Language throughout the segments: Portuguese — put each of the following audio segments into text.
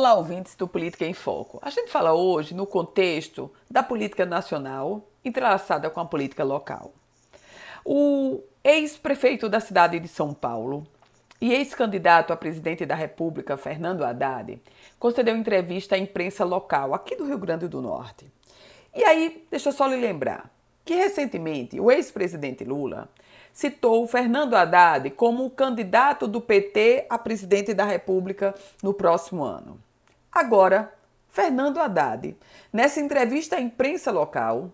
Olá, ouvintes do Política em Foco. A gente fala hoje no contexto da política nacional entrelaçada com a política local. O ex-prefeito da cidade de São Paulo e ex-candidato a presidente da República, Fernando Haddad, concedeu entrevista à imprensa local aqui do Rio Grande do Norte. E aí, deixa eu só lhe lembrar que recentemente o ex-presidente Lula citou Fernando Haddad como o candidato do PT a presidente da República no próximo ano. Agora, Fernando Haddad, nessa entrevista à imprensa local,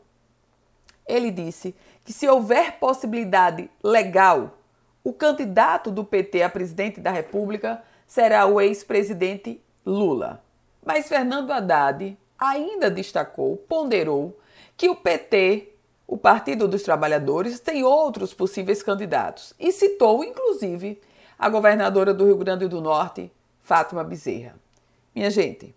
ele disse que se houver possibilidade legal, o candidato do PT a presidente da República será o ex-presidente Lula. Mas Fernando Haddad ainda destacou, ponderou, que o PT o Partido dos Trabalhadores tem outros possíveis candidatos e citou, inclusive, a governadora do Rio Grande do Norte, Fátima Bezerra. Minha gente,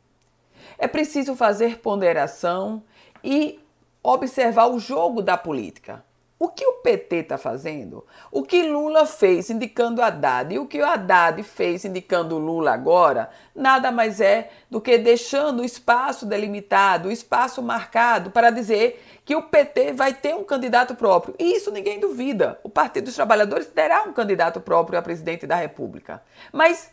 é preciso fazer ponderação e observar o jogo da política. O que o PT está fazendo, o que Lula fez indicando Haddad e o que o Haddad fez indicando Lula agora, nada mais é do que deixando o espaço delimitado, o espaço marcado para dizer que o PT vai ter um candidato próprio. E isso ninguém duvida. O Partido dos Trabalhadores terá um candidato próprio a presidente da República. Mas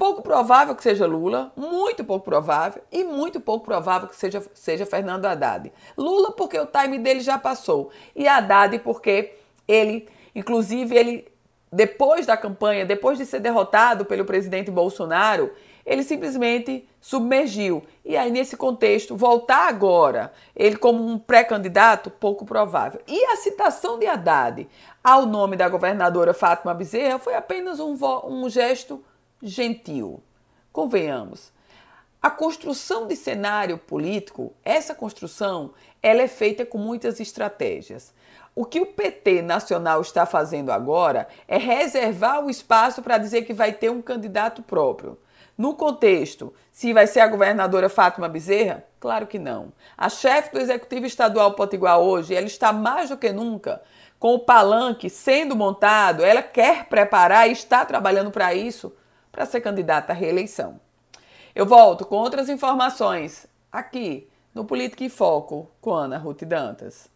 pouco provável que seja Lula, muito pouco provável, e muito pouco provável que seja, seja Fernando Haddad. Lula, porque o time dele já passou, e Haddad, porque ele, inclusive, ele, depois da campanha, depois de ser derrotado pelo presidente Bolsonaro, ele simplesmente submergiu. E aí, nesse contexto, voltar agora, ele como um pré-candidato, pouco provável. E a citação de Haddad ao nome da governadora Fátima Bezerra foi apenas um, um gesto gentil. Convenhamos, a construção de cenário político, essa construção, ela é feita com muitas estratégias. O que o PT nacional está fazendo agora é reservar o espaço para dizer que vai ter um candidato próprio. No contexto, se vai ser a governadora Fátima Bezerra? Claro que não. A chefe do Executivo Estadual Potiguar hoje, ela está mais do que nunca com o palanque sendo montado, ela quer preparar e está trabalhando para isso para ser candidata à reeleição. Eu volto com outras informações aqui no Política em Foco com Ana Ruth Dantas.